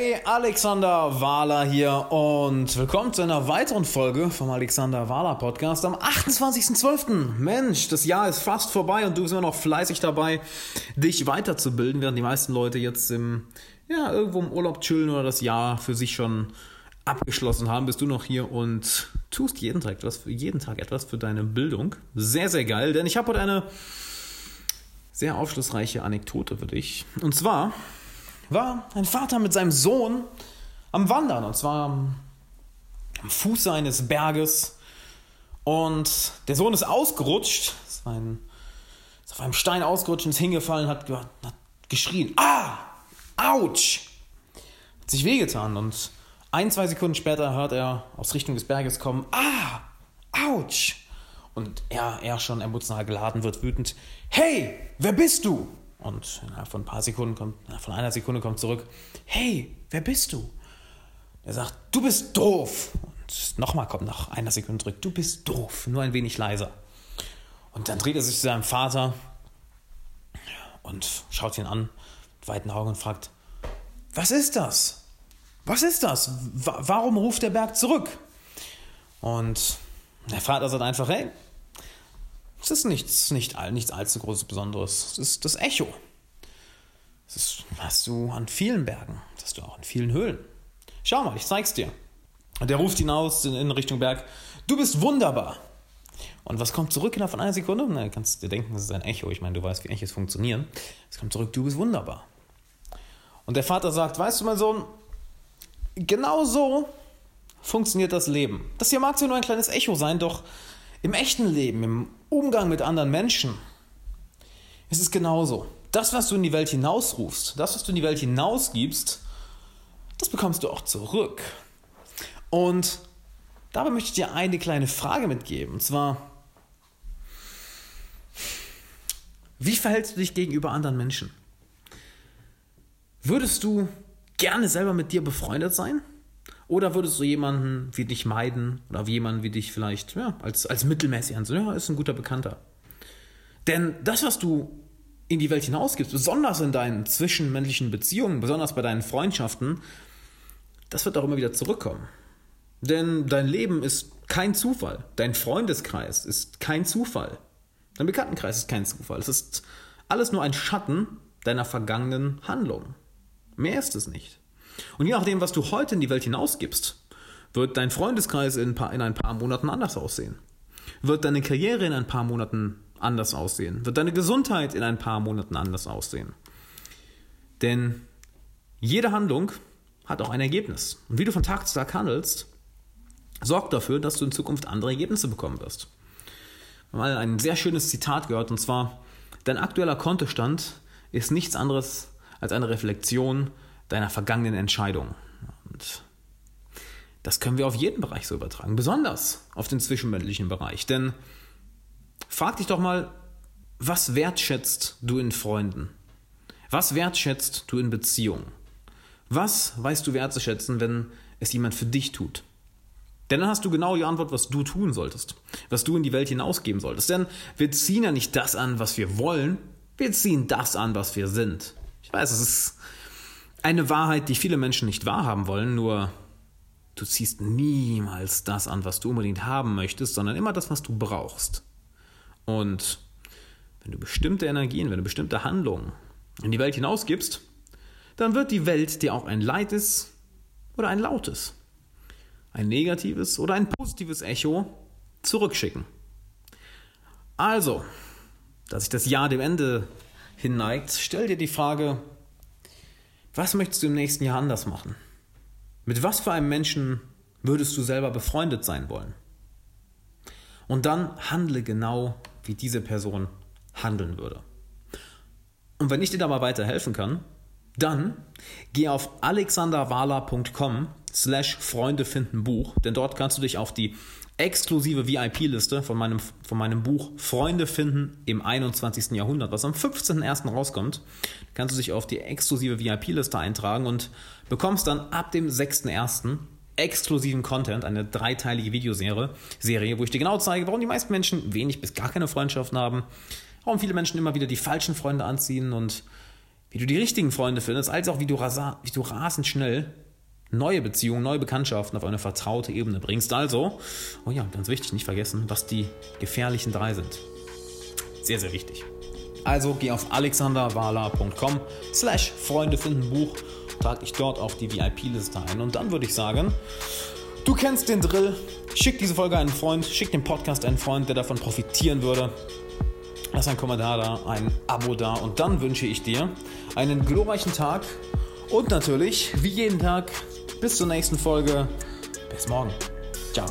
Hey, Alexander Wahler hier und willkommen zu einer weiteren Folge vom Alexander Wahler Podcast am 28.12. Mensch, das Jahr ist fast vorbei und du bist immer noch fleißig dabei, dich weiterzubilden, während die meisten Leute jetzt im, ja, irgendwo im Urlaub chillen oder das Jahr für sich schon abgeschlossen haben, bist du noch hier und tust jeden Tag etwas, jeden Tag etwas für deine Bildung. Sehr, sehr geil, denn ich habe heute eine sehr aufschlussreiche Anekdote für dich. Und zwar war ein Vater mit seinem Sohn am Wandern, und zwar am, Fuße eines Berges. Und der Sohn ist ausgerutscht, ist, ein, ist auf einem Stein ausgerutscht ist hingefallen, hat, hat geschrien, ah, ouch, hat sich wehgetan und ein, zwei Sekunden später hört er aus Richtung des Berges kommen, ah, ouch. Und er, er schon emotional geladen wird, wütend, hey, wer bist du? Und innerhalb von ein paar Sekunden kommt, von einer Sekunde kommt zurück, hey, wer bist du? Er sagt, du bist doof. Und nochmal kommt nach einer Sekunde zurück, du bist doof, nur ein wenig leiser. Und dann dreht er sich zu seinem Vater und schaut ihn an mit weiten Augen und fragt, was ist das? Was ist das? Warum ruft der Berg zurück? Und der Vater sagt einfach, hey, es ist nichts, nicht, nichts allzu großes Besonderes. Es ist das Echo. Das hast du an vielen Bergen. Das hast du auch an vielen Höhlen. Schau mal, ich zeig's dir. Und der ruft hinaus in, in Richtung Berg. Du bist wunderbar. Und was kommt zurück innerhalb von einer Sekunde? Na, du kannst dir denken, das ist ein Echo. Ich meine, du weißt, wie Echos funktionieren. Es kommt zurück, du bist wunderbar. Und der Vater sagt, weißt du, mein Sohn, genau so funktioniert das Leben. Das hier mag zwar nur ein kleines Echo sein, doch im echten Leben, im Umgang mit anderen Menschen, ist es genauso. Das, was du in die Welt hinausrufst, das, was du in die Welt hinausgibst, das bekommst du auch zurück. Und dabei möchte ich dir eine kleine Frage mitgeben. Und zwar, wie verhältst du dich gegenüber anderen Menschen? Würdest du gerne selber mit dir befreundet sein? Oder würdest du jemanden wie dich meiden oder jemanden wie dich vielleicht ja, als, als mittelmäßig ansehen? Ja, ist ein guter Bekannter. Denn das, was du in die Welt hinausgibst, besonders in deinen zwischenmännlichen Beziehungen, besonders bei deinen Freundschaften, das wird auch immer wieder zurückkommen. Denn dein Leben ist kein Zufall. Dein Freundeskreis ist kein Zufall. Dein Bekanntenkreis ist kein Zufall. Es ist alles nur ein Schatten deiner vergangenen Handlung. Mehr ist es nicht. Und je nachdem, was du heute in die Welt hinausgibst, wird dein Freundeskreis in ein paar, in ein paar Monaten anders aussehen. Wird deine Karriere in ein paar Monaten anders aussehen. Wird deine Gesundheit in ein paar Monaten anders aussehen. Denn jede Handlung hat auch ein Ergebnis. Und wie du von Tag zu Tag handelst, sorgt dafür, dass du in Zukunft andere Ergebnisse bekommen wirst. Mal ein sehr schönes Zitat gehört, und zwar, dein aktueller Kontostand ist nichts anderes als eine Reflexion deiner vergangenen Entscheidung. Und das können wir auf jeden Bereich so übertragen, besonders auf den zwischenmenschlichen Bereich. Denn frag dich doch mal, was wertschätzt du in Freunden? Was wertschätzt du in Beziehungen? Was weißt du wertzuschätzen, wenn es jemand für dich tut? Denn dann hast du genau die Antwort, was du tun solltest, was du in die Welt hinausgeben solltest. Denn wir ziehen ja nicht das an, was wir wollen, wir ziehen das an, was wir sind. Ich weiß, es ist eine Wahrheit, die viele Menschen nicht wahrhaben wollen, nur du ziehst niemals das an, was du unbedingt haben möchtest, sondern immer das, was du brauchst. Und wenn du bestimmte Energien, wenn du bestimmte Handlungen in die Welt hinausgibst, dann wird die Welt dir auch ein leites oder ein lautes, ein negatives oder ein positives Echo zurückschicken. Also, dass sich das Jahr dem Ende hinneigt, stell dir die Frage, was möchtest du im nächsten Jahr anders machen? Mit was für einem Menschen würdest du selber befreundet sein wollen? Und dann handle genau, wie diese Person handeln würde. Und wenn ich dir dabei weiterhelfen kann, dann geh auf alexanderwala.com slash Freunde finden Buch, denn dort kannst du dich auf die exklusive VIP-Liste von meinem, von meinem Buch Freunde finden im 21. Jahrhundert, was am 15.01. rauskommt. Kannst du dich auf die exklusive VIP-Liste eintragen und bekommst dann ab dem 6.01. exklusiven Content, eine dreiteilige Videoserie, Serie, wo ich dir genau zeige, warum die meisten Menschen wenig bis gar keine Freundschaften haben, warum viele Menschen immer wieder die falschen Freunde anziehen und wie du die richtigen Freunde findest, als auch wie du, rasa wie du rasend schnell neue Beziehungen, neue Bekanntschaften auf eine vertraute Ebene bringst. Also, oh ja, ganz wichtig, nicht vergessen, was die gefährlichen drei sind. Sehr, sehr wichtig. Also geh auf alexanderwala.com slash Freunde finden Buch, trag dich dort auf die VIP-Liste ein und dann würde ich sagen, du kennst den Drill, schick diese Folge einen Freund, schick den Podcast einen Freund, der davon profitieren würde. Lass einen Kommentar da, ein Abo da und dann wünsche ich dir einen glorreichen Tag und natürlich, wie jeden Tag, bis zur nächsten Folge. Bis morgen. Ciao.